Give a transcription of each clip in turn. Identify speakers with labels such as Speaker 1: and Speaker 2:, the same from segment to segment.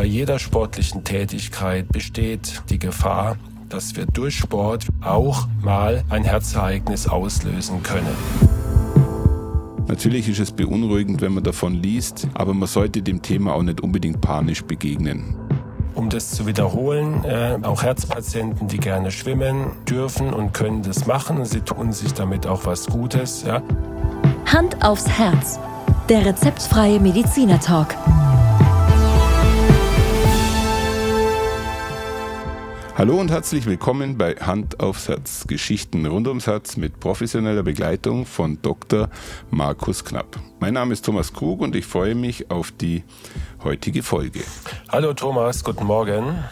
Speaker 1: bei jeder sportlichen Tätigkeit besteht die Gefahr, dass wir durch Sport auch mal ein Herzereignis auslösen können.
Speaker 2: Natürlich ist es beunruhigend, wenn man davon liest, aber man sollte dem Thema auch nicht unbedingt panisch begegnen.
Speaker 1: Um das zu wiederholen, äh, auch Herzpatienten, die gerne schwimmen, dürfen und können das machen sie tun sich damit auch was Gutes. Ja.
Speaker 3: Hand aufs Herz. Der rezeptfreie Mediziner
Speaker 2: Hallo und herzlich willkommen bei Hand aufs Herz. Geschichten rund ums Herz mit professioneller Begleitung von Dr. Markus Knapp. Mein Name ist Thomas Krug und ich freue mich auf die heutige Folge.
Speaker 1: Hallo Thomas, guten Morgen.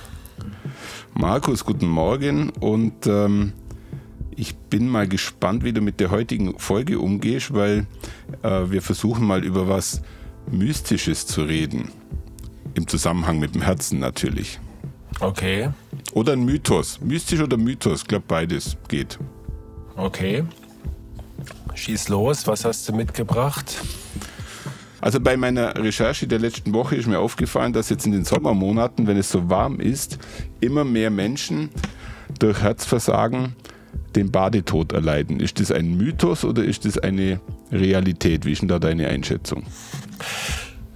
Speaker 2: Markus, guten Morgen und ähm, ich bin mal gespannt, wie du mit der heutigen Folge umgehst, weil äh, wir versuchen mal über was Mystisches zu reden. Im Zusammenhang mit dem Herzen natürlich.
Speaker 1: Okay.
Speaker 2: Oder ein Mythos. Mystisch oder Mythos. Ich glaube, beides geht.
Speaker 1: Okay. Schieß los. Was hast du mitgebracht?
Speaker 2: Also bei meiner Recherche der letzten Woche ist mir aufgefallen, dass jetzt in den Sommermonaten, wenn es so warm ist, immer mehr Menschen durch Herzversagen den Badetod erleiden. Ist das ein Mythos oder ist das eine Realität? Wie ist denn da deine Einschätzung?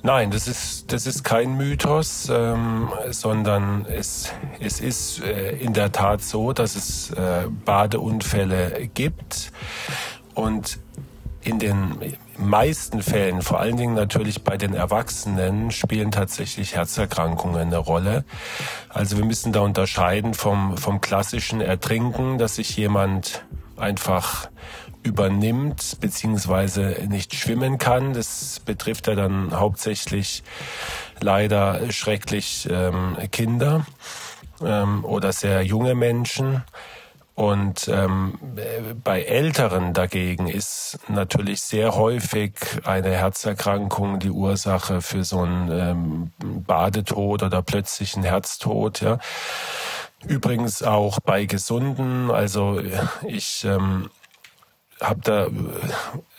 Speaker 1: Nein, das ist, das ist kein Mythos, ähm, sondern es, es ist äh, in der Tat so, dass es äh, Badeunfälle gibt und in den meisten Fällen, vor allen Dingen natürlich bei den Erwachsenen, spielen tatsächlich Herzerkrankungen eine Rolle. Also wir müssen da unterscheiden vom, vom klassischen Ertrinken, dass sich jemand einfach übernimmt beziehungsweise nicht schwimmen kann. Das betrifft ja dann hauptsächlich leider schrecklich ähm, Kinder ähm, oder sehr junge Menschen. Und ähm, bei Älteren dagegen ist natürlich sehr häufig eine Herzerkrankung die Ursache für so einen ähm, Badetod oder plötzlichen Herztod. Ja. Übrigens auch bei Gesunden. Also ich ähm, habe da äh,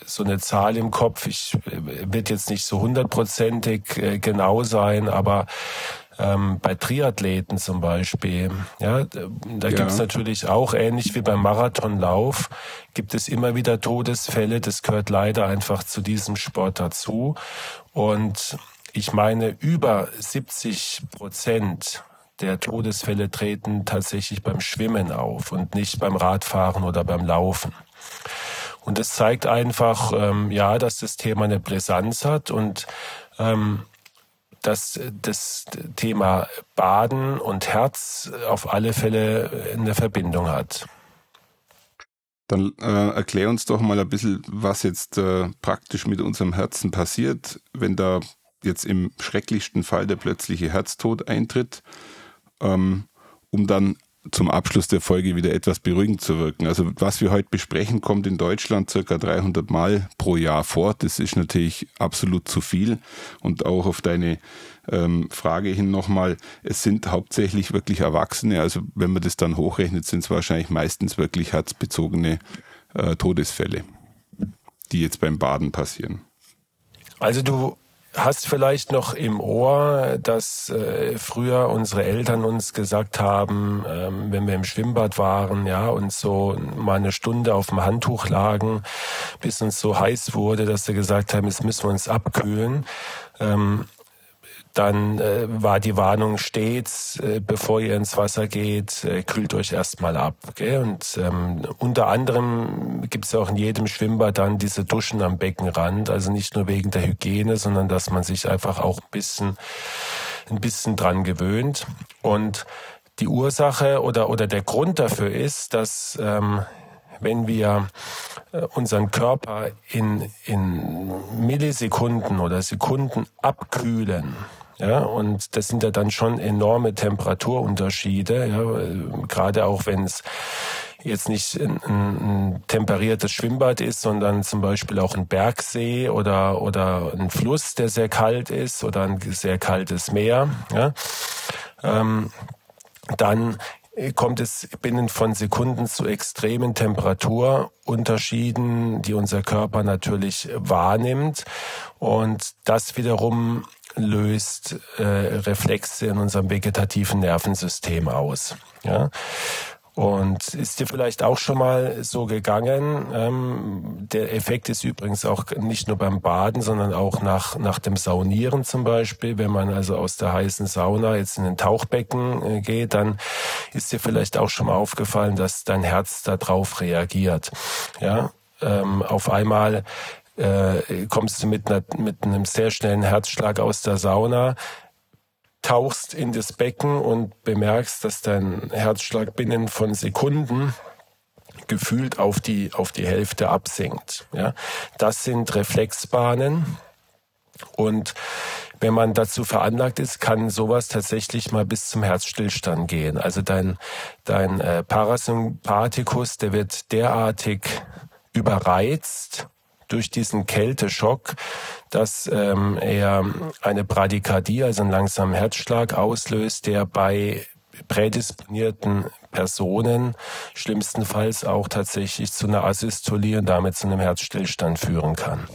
Speaker 1: so eine Zahl im Kopf. Ich äh, wird jetzt nicht so hundertprozentig äh, genau sein, aber ähm, bei Triathleten zum Beispiel, ja, da ja. gibt es natürlich auch ähnlich wie beim Marathonlauf, gibt es immer wieder Todesfälle. Das gehört leider einfach zu diesem Sport dazu. Und ich meine, über 70 Prozent der Todesfälle treten tatsächlich beim Schwimmen auf und nicht beim Radfahren oder beim Laufen. Und das zeigt einfach, ähm, ja, dass das Thema eine Brisanz hat und ähm, dass das Thema Baden und Herz auf alle Fälle eine Verbindung hat.
Speaker 2: Dann äh, erklär uns doch mal ein bisschen, was jetzt äh, praktisch mit unserem Herzen passiert, wenn da jetzt im schrecklichsten Fall der plötzliche Herztod eintritt, ähm, um dann zum Abschluss der Folge wieder etwas beruhigend zu wirken. Also was wir heute besprechen, kommt in Deutschland circa 300 Mal pro Jahr vor. Das ist natürlich absolut zu viel. Und auch auf deine ähm, Frage hin nochmal, es sind hauptsächlich wirklich Erwachsene. Also wenn man das dann hochrechnet, sind es wahrscheinlich meistens wirklich herzbezogene äh, Todesfälle, die jetzt beim Baden passieren.
Speaker 1: Also du hast vielleicht noch im Ohr, dass äh, früher unsere Eltern uns gesagt haben, ähm, wenn wir im Schwimmbad waren, ja, und so mal eine Stunde auf dem Handtuch lagen, bis uns so heiß wurde, dass sie gesagt haben, jetzt müssen wir uns abkühlen. Ähm, dann äh, war die Warnung stets, äh, bevor ihr ins Wasser geht, äh, kühlt euch erstmal ab. Gell? Und ähm, unter anderem gibt es auch in jedem Schwimmbad dann diese Duschen am Beckenrand, also nicht nur wegen der Hygiene, sondern dass man sich einfach auch ein bisschen, ein bisschen dran gewöhnt. Und die Ursache oder, oder der Grund dafür ist, dass ähm, wenn wir äh, unseren Körper in, in Millisekunden oder Sekunden abkühlen, ja, und das sind ja dann schon enorme Temperaturunterschiede, ja, gerade auch wenn es jetzt nicht ein, ein, temperiertes Schwimmbad ist, sondern zum Beispiel auch ein Bergsee oder, oder ein Fluss, der sehr kalt ist oder ein sehr kaltes Meer, ja, ähm, dann kommt es binnen von Sekunden zu extremen Temperaturunterschieden, die unser Körper natürlich wahrnimmt. Und das wiederum löst äh, Reflexe in unserem vegetativen Nervensystem aus. Ja? Und ist dir vielleicht auch schon mal so gegangen? Ähm, der Effekt ist übrigens auch nicht nur beim Baden, sondern auch nach, nach dem Saunieren zum Beispiel. Wenn man also aus der heißen Sauna jetzt in ein Tauchbecken äh, geht, dann ist dir vielleicht auch schon mal aufgefallen, dass dein Herz darauf reagiert. Ja, ähm, auf einmal äh, kommst du mit, einer, mit einem sehr schnellen Herzschlag aus der Sauna, tauchst in das Becken und bemerkst, dass dein Herzschlag binnen von Sekunden gefühlt auf die, auf die Hälfte absinkt. Ja, das sind Reflexbahnen. Und wenn man dazu veranlagt ist, kann sowas tatsächlich mal bis zum Herzstillstand gehen. Also dein, dein äh, Parasympathikus, der wird derartig überreizt durch diesen Kälteschock, dass ähm, er eine Bradykardie, also einen langsamen Herzschlag auslöst, der bei prädisponierten Personen schlimmstenfalls auch tatsächlich zu einer Asystolie und damit zu einem Herzstillstand führen kann.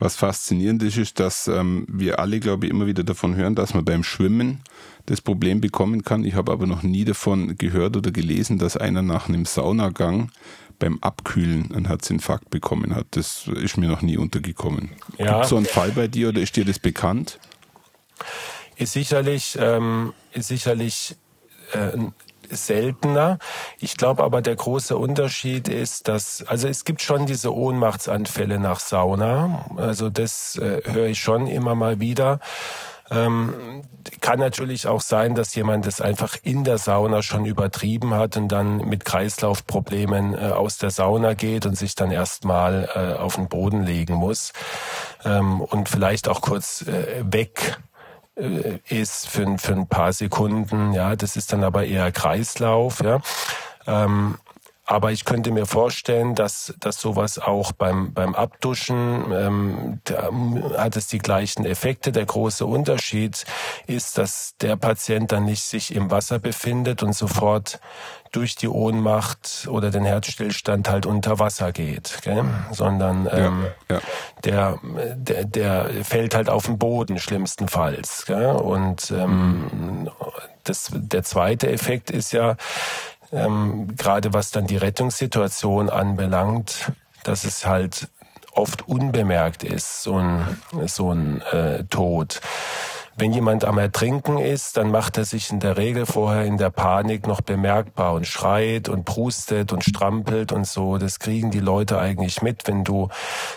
Speaker 2: Was faszinierend ist, ist, dass ähm, wir alle, glaube ich, immer wieder davon hören, dass man beim Schwimmen das Problem bekommen kann. Ich habe aber noch nie davon gehört oder gelesen, dass einer nach einem Saunagang beim Abkühlen einen Herzinfarkt bekommen hat. Das ist mir noch nie untergekommen. Ja. Gibt es so einen Fall bei dir oder ist dir das bekannt?
Speaker 1: Ist sicherlich, ähm, ist sicherlich äh, seltener. Ich glaube aber, der große Unterschied ist, dass, also es gibt schon diese Ohnmachtsanfälle nach Sauna. Also das äh, höre ich schon immer mal wieder. Ähm, kann natürlich auch sein, dass jemand das einfach in der Sauna schon übertrieben hat und dann mit Kreislaufproblemen äh, aus der Sauna geht und sich dann erstmal äh, auf den Boden legen muss ähm, und vielleicht auch kurz äh, weg äh, ist für, für ein paar Sekunden. Ja, das ist dann aber eher Kreislauf. Ja. Ähm, aber ich könnte mir vorstellen, dass, dass sowas auch beim, beim Abduschen ähm, da hat es die gleichen Effekte. Der große Unterschied ist, dass der Patient dann nicht sich im Wasser befindet und sofort durch die Ohnmacht oder den Herzstillstand halt unter Wasser geht, gell? sondern ähm, ja, ja. Der, der, der fällt halt auf den Boden schlimmstenfalls. Gell? Und ähm, das, der zweite Effekt ist ja, ähm, gerade was dann die Rettungssituation anbelangt, dass es halt oft unbemerkt ist, so ein, so ein äh, Tod. Wenn jemand am Ertrinken ist, dann macht er sich in der Regel vorher in der Panik noch bemerkbar und schreit und prustet und strampelt und so. Das kriegen die Leute eigentlich mit. Wenn du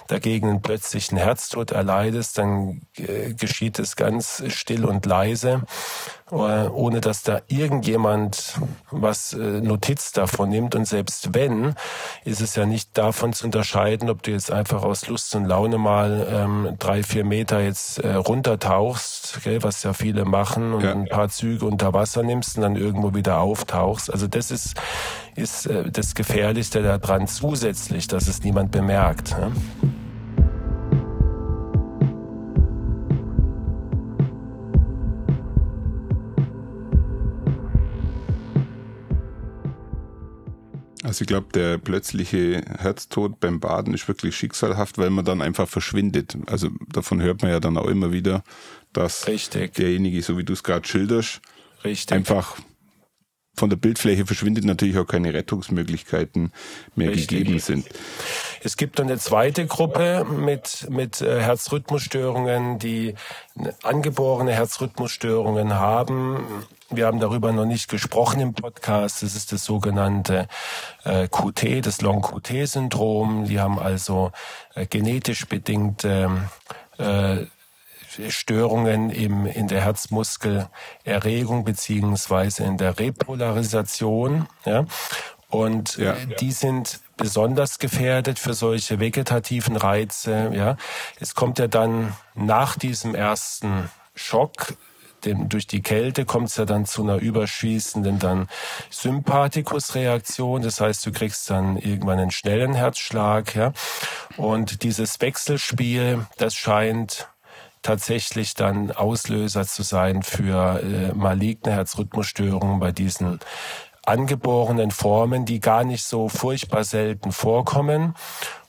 Speaker 1: dagegen einen plötzlichen Herztod erleidest, dann äh, geschieht es ganz still und leise. Äh, ohne dass da irgendjemand was äh, Notiz davon nimmt. Und selbst wenn, ist es ja nicht davon zu unterscheiden, ob du jetzt einfach aus Lust und Laune mal ähm, drei, vier Meter jetzt äh, runtertauchst, gell, was ja viele machen, und ja. ein paar Züge unter Wasser nimmst und dann irgendwo wieder auftauchst. Also das ist, ist äh, das Gefährlichste daran zusätzlich, dass es niemand bemerkt. Ja?
Speaker 2: Also ich glaube, der plötzliche Herztod beim Baden ist wirklich schicksalhaft, weil man dann einfach verschwindet. Also davon hört man ja dann auch immer wieder, dass Richtig. derjenige, so wie du es gerade schilderst, Richtig. einfach von der Bildfläche verschwindet, natürlich auch keine Rettungsmöglichkeiten mehr Richtig. gegeben sind.
Speaker 1: Es gibt eine zweite Gruppe mit, mit äh, Herzrhythmusstörungen, die angeborene Herzrhythmusstörungen haben wir haben darüber noch nicht gesprochen im Podcast. Das ist das sogenannte äh, QT, das Long-QT-Syndrom. Die haben also äh, genetisch bedingte äh, Störungen im, in der Herzmuskelerregung beziehungsweise in der Repolarisation. Ja? Und ja, äh, die sind besonders gefährdet für solche vegetativen Reize. Ja, es kommt ja dann nach diesem ersten Schock dem, durch die Kälte kommt es ja dann zu einer überschießenden dann Sympathikusreaktion. Das heißt, du kriegst dann irgendwann einen schnellen Herzschlag. Ja? Und dieses Wechselspiel, das scheint tatsächlich dann Auslöser zu sein für äh, maligne Herzrhythmusstörungen bei diesen angeborenen Formen, die gar nicht so furchtbar selten vorkommen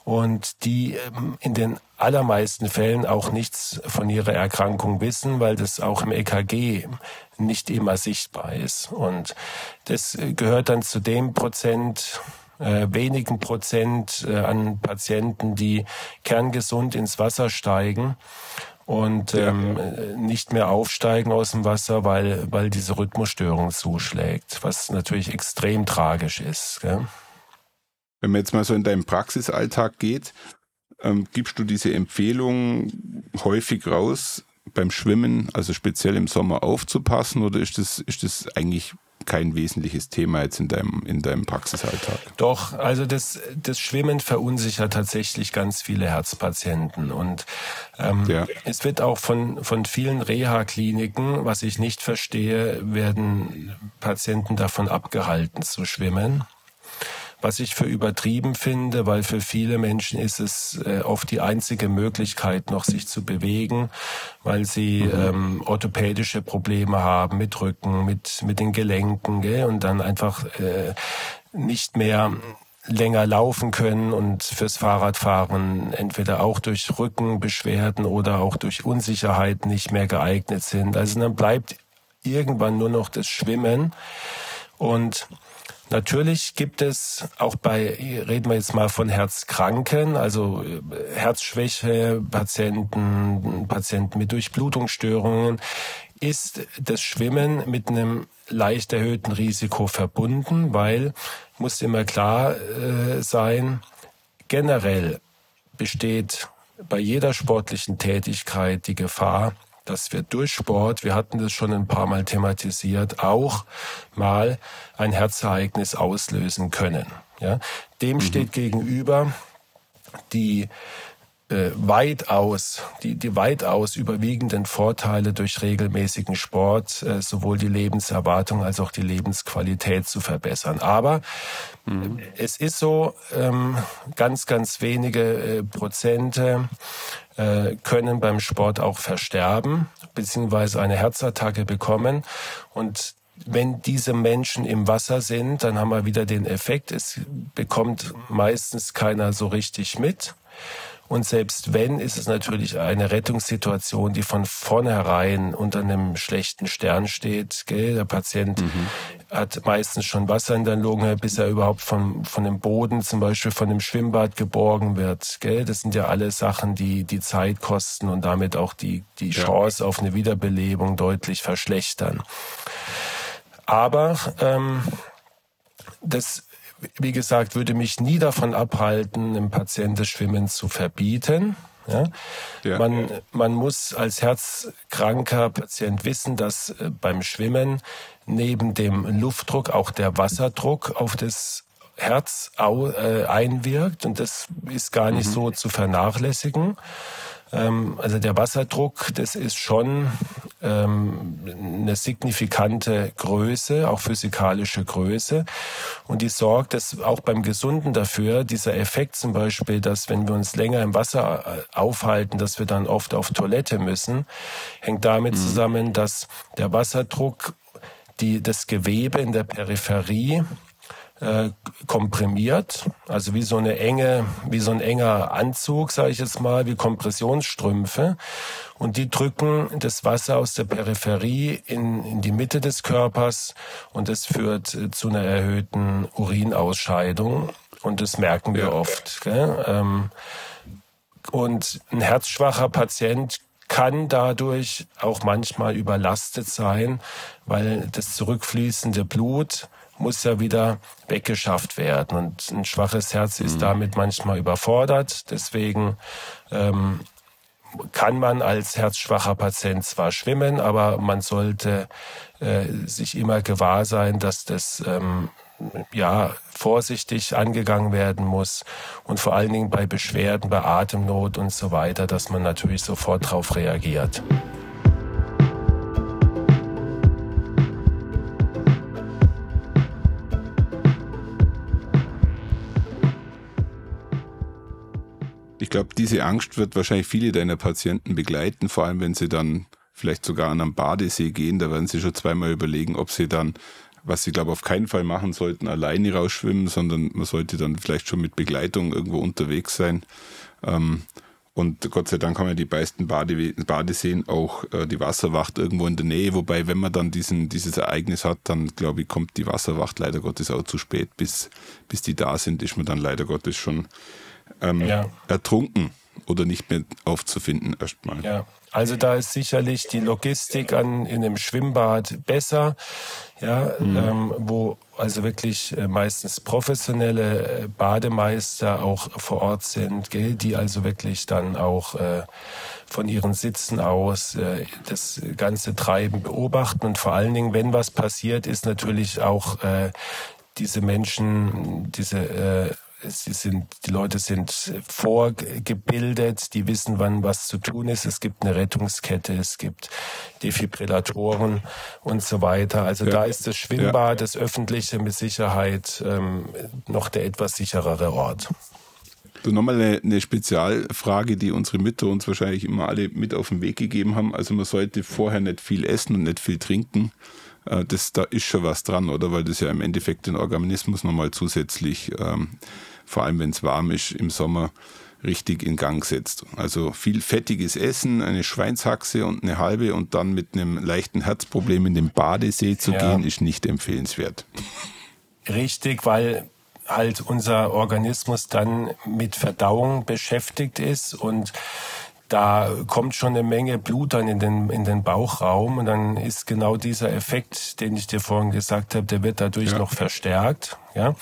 Speaker 1: und die ähm, in den allermeisten Fällen auch nichts von ihrer Erkrankung wissen, weil das auch im EKG nicht immer sichtbar ist. Und das gehört dann zu dem Prozent, äh, wenigen Prozent äh, an Patienten, die kerngesund ins Wasser steigen und ähm, nicht mehr aufsteigen aus dem Wasser, weil, weil diese Rhythmusstörung zuschlägt, was natürlich extrem tragisch ist. Gell?
Speaker 2: Wenn man jetzt mal so in deinen Praxisalltag geht, ähm, gibst du diese Empfehlung häufig raus, beim Schwimmen, also speziell im Sommer aufzupassen, oder ist das, ist das eigentlich kein wesentliches Thema jetzt in deinem, in deinem Praxisalltag?
Speaker 1: Doch, also das, das Schwimmen verunsichert tatsächlich ganz viele Herzpatienten. Und ähm, ja. es wird auch von, von vielen Reha-Kliniken, was ich nicht verstehe, werden Patienten davon abgehalten zu schwimmen was ich für übertrieben finde, weil für viele Menschen ist es äh, oft die einzige Möglichkeit, noch sich zu bewegen, weil sie mhm. ähm, orthopädische Probleme haben mit Rücken, mit, mit den Gelenken gell? und dann einfach äh, nicht mehr länger laufen können und fürs Fahrradfahren entweder auch durch Rückenbeschwerden oder auch durch Unsicherheit nicht mehr geeignet sind. Also dann bleibt irgendwann nur noch das Schwimmen und Natürlich gibt es auch bei, reden wir jetzt mal von Herzkranken, also äh, Herzschwäche, Patienten, Patienten mit Durchblutungsstörungen, ist das Schwimmen mit einem leicht erhöhten Risiko verbunden, weil muss immer klar äh, sein, generell besteht bei jeder sportlichen Tätigkeit die Gefahr, dass wir durch Sport, wir hatten das schon ein paar Mal thematisiert, auch mal ein Herzereignis auslösen können. Ja, dem mhm. steht gegenüber die äh, weitaus, die, die weitaus überwiegenden Vorteile durch regelmäßigen Sport, äh, sowohl die Lebenserwartung als auch die Lebensqualität zu verbessern. Aber mhm. es ist so, ähm, ganz, ganz wenige äh, Prozente äh, können beim Sport auch versterben, beziehungsweise eine Herzattacke bekommen. Und wenn diese Menschen im Wasser sind, dann haben wir wieder den Effekt, es bekommt meistens keiner so richtig mit. Und selbst wenn, ist es natürlich eine Rettungssituation, die von vornherein unter einem schlechten Stern steht. Gell? Der Patient mhm. hat meistens schon Wasser in der Lunge, bis er überhaupt von, von dem Boden, zum Beispiel von dem Schwimmbad geborgen wird. Gell? Das sind ja alle Sachen, die die Zeit kosten und damit auch die, die Chance auf eine Wiederbelebung deutlich verschlechtern. Aber ähm, das wie gesagt, würde mich nie davon abhalten, einem Patienten das Schwimmen zu verbieten. Ja? ja? Man, man muss als herzkranker Patient wissen, dass äh, beim Schwimmen neben dem Luftdruck auch der Wasserdruck auf das Herz äh, einwirkt und das ist gar nicht mhm. so zu vernachlässigen. Ähm, also der Wasserdruck, das ist schon ähm, eine signifikante Größe, auch physikalische Größe. Und die sorgt dass auch beim Gesunden dafür, dieser Effekt zum Beispiel, dass wenn wir uns länger im Wasser äh, aufhalten, dass wir dann oft auf Toilette müssen, hängt damit mhm. zusammen, dass der Wasserdruck die, das Gewebe in der Peripherie äh, komprimiert, also wie so eine enge, wie so ein enger Anzug, sage ich jetzt mal, wie Kompressionsstrümpfe. Und die drücken das Wasser aus der Peripherie in, in die Mitte des Körpers und das führt äh, zu einer erhöhten Urinausscheidung. Und das merken wir oft. Gell? Ähm, und ein herzschwacher Patient kann dadurch auch manchmal überlastet sein, weil das zurückfließende Blut muss ja wieder weggeschafft werden. Und ein schwaches Herz ist mhm. damit manchmal überfordert. Deswegen ähm, kann man als herzschwacher Patient zwar schwimmen, aber man sollte äh, sich immer gewahr sein, dass das ähm, ja vorsichtig angegangen werden muss und vor allen Dingen bei Beschwerden, bei Atemnot und so weiter, dass man natürlich sofort darauf reagiert.
Speaker 2: Ich glaube, diese Angst wird wahrscheinlich viele deiner Patienten begleiten, vor allem wenn sie dann vielleicht sogar an einem Badesee gehen, da werden sie schon zweimal überlegen, ob sie dann was sie, glaube auf keinen Fall machen sollten, alleine rausschwimmen, sondern man sollte dann vielleicht schon mit Begleitung irgendwo unterwegs sein. Ähm, und Gott sei Dank haben ja die meisten Bade Badeseen auch äh, die Wasserwacht irgendwo in der Nähe. Wobei, wenn man dann diesen, dieses Ereignis hat, dann glaube ich, kommt die Wasserwacht leider Gottes auch zu spät. Bis, bis die da sind, ist man dann leider Gottes schon ähm, ja. ertrunken oder nicht mehr aufzufinden erstmal.
Speaker 1: Ja. Also da ist sicherlich die Logistik an, in einem Schwimmbad besser, ja, mhm. ähm, wo also wirklich äh, meistens professionelle äh, Bademeister auch vor Ort sind, gell, die also wirklich dann auch äh, von ihren Sitzen aus äh, das ganze Treiben beobachten und vor allen Dingen, wenn was passiert, ist natürlich auch äh, diese Menschen, diese äh, sie sind, die Leute sind vorgebildet, die wissen, wann was zu tun ist. Es gibt eine Rettungskette, es gibt Defibrillatoren und so weiter. Also ja. da ist das Schwimmbad, ja. das öffentliche mit Sicherheit ähm, noch der etwas sicherere Ort.
Speaker 2: So, nochmal eine, eine Spezialfrage, die unsere Mütter uns wahrscheinlich immer alle mit auf den Weg gegeben haben. Also man sollte vorher nicht viel essen und nicht viel trinken. Äh, das, da ist schon was dran, oder? Weil das ja im Endeffekt den Organismus nochmal zusätzlich, ähm, vor allem wenn es warm ist, im Sommer richtig in Gang setzt. Also viel fettiges Essen, eine Schweinshaxe und eine halbe und dann mit einem leichten Herzproblem in den Badesee zu ja. gehen, ist nicht empfehlenswert.
Speaker 1: Richtig, weil halt unser Organismus dann mit Verdauung beschäftigt ist und da kommt schon eine Menge Blut dann in den, in den Bauchraum und dann ist genau dieser Effekt, den ich dir vorhin gesagt habe, der wird dadurch ja. noch verstärkt. Ja.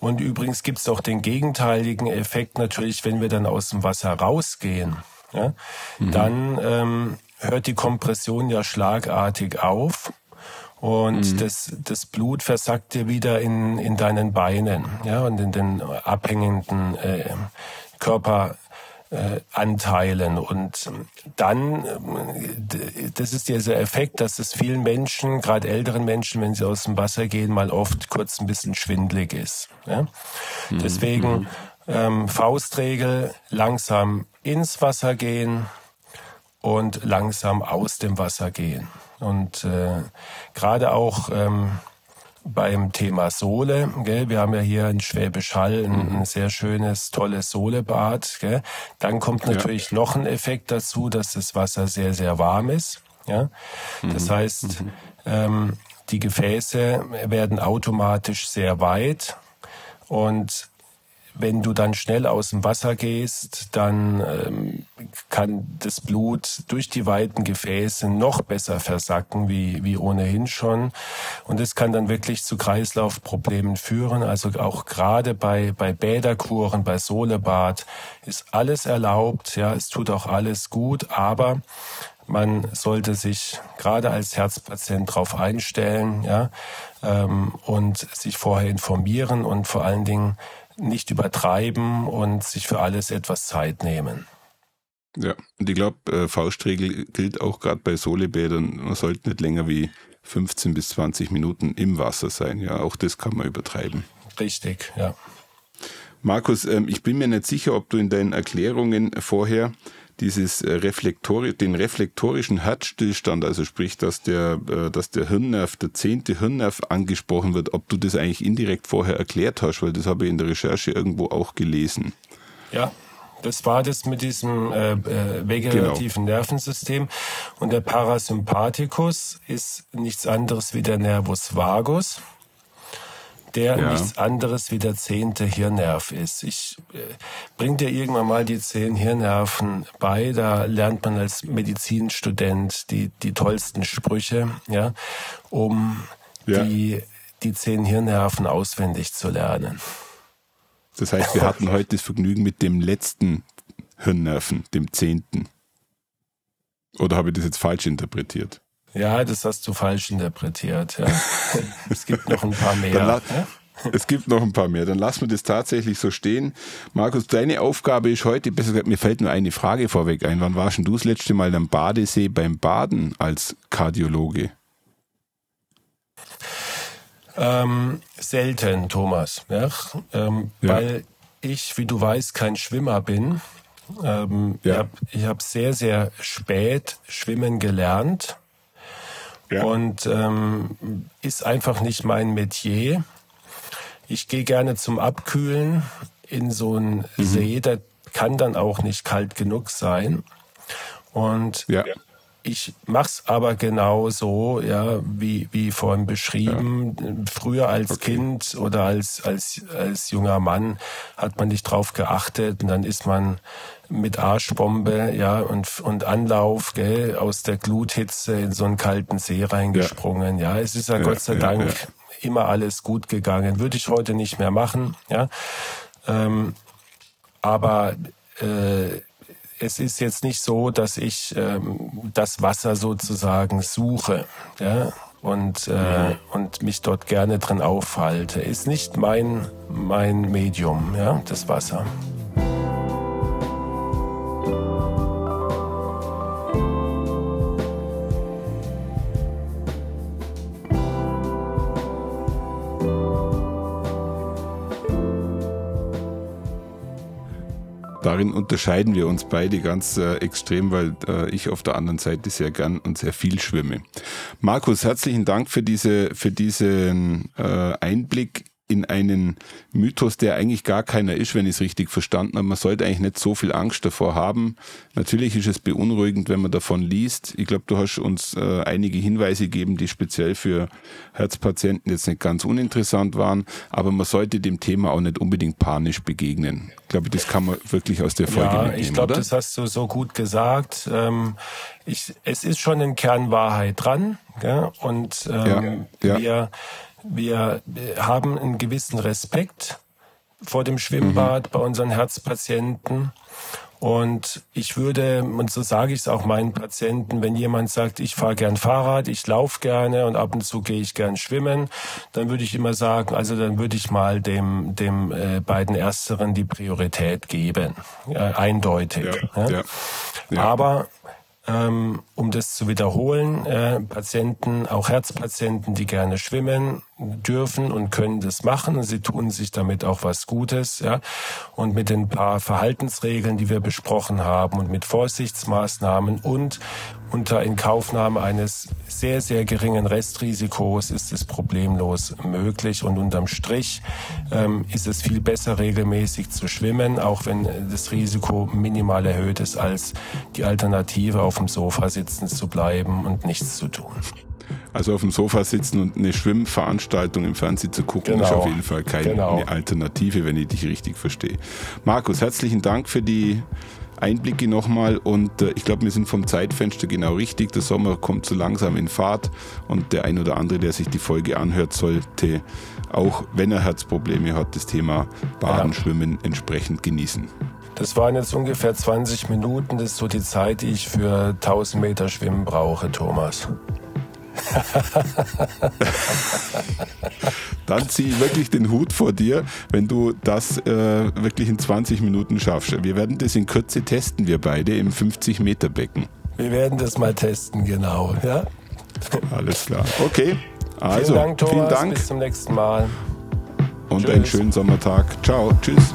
Speaker 1: Und übrigens gibt es auch den gegenteiligen Effekt natürlich, wenn wir dann aus dem Wasser rausgehen. Ja, mhm. Dann ähm, hört die Kompression ja schlagartig auf und mhm. das, das Blut versackt dir wieder in, in deinen Beinen ja, und in den abhängenden äh, Körper Anteilen. Und dann, äh, das ist dieser Effekt, dass es vielen Menschen, gerade älteren Menschen, wenn sie aus dem Wasser gehen, mal oft kurz ein bisschen schwindlig ist. Ja? Mhm. Deswegen mhm. ähm, Faustregel, langsam ins Wasser gehen und langsam aus dem Wasser gehen. Und äh, gerade auch ähm, beim Thema Sohle. Gell? Wir haben ja hier in Schwäbisch Hall ein, ein sehr schönes, tolles Sohlebad. Gell? Dann kommt natürlich ja. noch ein Effekt dazu, dass das Wasser sehr, sehr warm ist. Ja? Das mhm. heißt, mhm. ähm, die Gefäße werden automatisch sehr weit und wenn du dann schnell aus dem Wasser gehst, dann ähm, kann das Blut durch die weiten Gefäße noch besser versacken wie, wie ohnehin schon. Und es kann dann wirklich zu Kreislaufproblemen führen. Also auch gerade bei, bei Bäderkuren, bei Solebad ist alles erlaubt. Ja, es tut auch alles gut. Aber man sollte sich gerade als Herzpatient darauf einstellen, ja, ähm, und sich vorher informieren und vor allen Dingen nicht übertreiben und sich für alles etwas Zeit nehmen.
Speaker 2: Ja, und ich glaube, äh, Faustregel gilt auch gerade bei Solebädern. Man sollte nicht länger wie 15 bis 20 Minuten im Wasser sein. Ja, auch das kann man übertreiben.
Speaker 1: Richtig, ja.
Speaker 2: Markus, ähm, ich bin mir nicht sicher, ob du in deinen Erklärungen vorher dieses äh, Reflektori den reflektorischen Herzstillstand, also sprich, dass der, äh, dass der Hirnnerv, der zehnte Hirnnerv angesprochen wird, ob du das eigentlich indirekt vorher erklärt hast, weil das habe ich in der Recherche irgendwo auch gelesen.
Speaker 1: Ja, das war das mit diesem äh, äh, vegetativen genau. Nervensystem. Und der Parasympathikus ist nichts anderes wie der Nervus vagus der ja. nichts anderes wie der zehnte Hirnnerv ist. Ich äh, bring dir irgendwann mal die zehn Hirnnerven bei. Da lernt man als Medizinstudent die, die tollsten Sprüche, ja, um ja. die, die zehn Hirnnerven auswendig zu lernen.
Speaker 2: Das heißt, wir hatten heute das Vergnügen mit dem letzten Hirnnerven, dem zehnten. Oder habe ich das jetzt falsch interpretiert?
Speaker 1: Ja, das hast du falsch interpretiert. Ja. es gibt noch ein paar mehr. Ja?
Speaker 2: Es gibt noch ein paar mehr. Dann lassen wir das tatsächlich so stehen. Markus, deine Aufgabe ist heute, besser gesagt, mir fällt nur eine Frage vorweg ein. Wann warst du das letzte Mal am Badesee beim Baden als Kardiologe?
Speaker 1: Ähm, selten, Thomas. Ja? Ähm, ja. Weil ich, wie du weißt, kein Schwimmer bin. Ähm, ja. Ich habe hab sehr, sehr spät schwimmen gelernt ja. und ähm, ist einfach nicht mein Metier. Ich gehe gerne zum Abkühlen in so einen mhm. See, der kann dann auch nicht kalt genug sein. Und ja. Ich mach's aber genau so, ja, wie, wie vorhin beschrieben. Ja. Früher als okay. Kind oder als, als, als junger Mann hat man nicht drauf geachtet und dann ist man mit Arschbombe, ja, und, und Anlauf, gell, aus der Gluthitze in so einen kalten See reingesprungen. Ja, ja es ist ja, ja Gott sei Dank immer alles gut gegangen. Würde ich heute nicht mehr machen, ja. Ähm, aber äh, es ist jetzt nicht so, dass ich ähm, das Wasser sozusagen suche ja, und, äh, mhm. und mich dort gerne drin aufhalte. Ist nicht mein, mein Medium, ja, das Wasser.
Speaker 2: Darin unterscheiden wir uns beide ganz äh, extrem, weil äh, ich auf der anderen Seite sehr gern und sehr viel schwimme. Markus, herzlichen Dank für diese für diesen äh, Einblick in einen Mythos, der eigentlich gar keiner ist, wenn ich es richtig verstanden habe. Man sollte eigentlich nicht so viel Angst davor haben. Natürlich ist es beunruhigend, wenn man davon liest. Ich glaube, du hast uns äh, einige Hinweise gegeben, die speziell für Herzpatienten jetzt nicht ganz uninteressant waren, aber man sollte dem Thema auch nicht unbedingt panisch begegnen. Ich glaube, das kann man wirklich aus der Folge ja, mitnehmen,
Speaker 1: ich glaube, das hast du so gut gesagt. Ähm, ich, es ist schon eine Kernwahrheit dran, gell? und ähm, ja, ja. wir wir haben einen gewissen Respekt vor dem Schwimmbad mhm. bei unseren Herzpatienten. Und ich würde, und so sage ich es auch meinen Patienten, wenn jemand sagt, ich fahre gern Fahrrad, ich laufe gerne und ab und zu gehe ich gern schwimmen, dann würde ich immer sagen, also dann würde ich mal dem, dem äh, beiden Ersteren die Priorität geben. Ja, eindeutig. Ja, ja. Ja. Aber ähm, um das zu wiederholen, äh, Patienten, auch Herzpatienten, die gerne schwimmen, dürfen und können das machen sie tun sich damit auch was Gutes, ja. Und mit den paar Verhaltensregeln, die wir besprochen haben und mit Vorsichtsmaßnahmen und unter Inkaufnahme eines sehr, sehr geringen Restrisikos ist es problemlos möglich und unterm Strich ähm, ist es viel besser, regelmäßig zu schwimmen, auch wenn das Risiko minimal erhöht ist, als die Alternative auf dem Sofa sitzen zu bleiben und nichts zu tun.
Speaker 2: Also auf dem Sofa sitzen und eine Schwimmveranstaltung im Fernsehen zu gucken, genau. ist auf jeden Fall keine genau. Alternative, wenn ich dich richtig verstehe. Markus, herzlichen Dank für die Einblicke nochmal und äh, ich glaube, wir sind vom Zeitfenster genau richtig. Der Sommer kommt so langsam in Fahrt und der ein oder andere, der sich die Folge anhört, sollte auch, wenn er Herzprobleme hat, das Thema Baden, ja. Schwimmen entsprechend genießen.
Speaker 1: Das waren jetzt ungefähr 20 Minuten. Das ist so die Zeit, die ich für 1000 Meter Schwimmen brauche, Thomas.
Speaker 2: Dann ziehe ich wirklich den Hut vor dir, wenn du das äh, wirklich in 20 Minuten schaffst. Wir werden das in Kürze testen, wir beide im 50-Meter-Becken.
Speaker 1: Wir werden das mal testen, genau. Ja?
Speaker 2: Alles klar. Okay. Also,
Speaker 1: vielen Dank, Thomas. Vielen Dank. Bis zum nächsten Mal.
Speaker 2: Und Tschüss. einen schönen Sommertag. Ciao. Tschüss.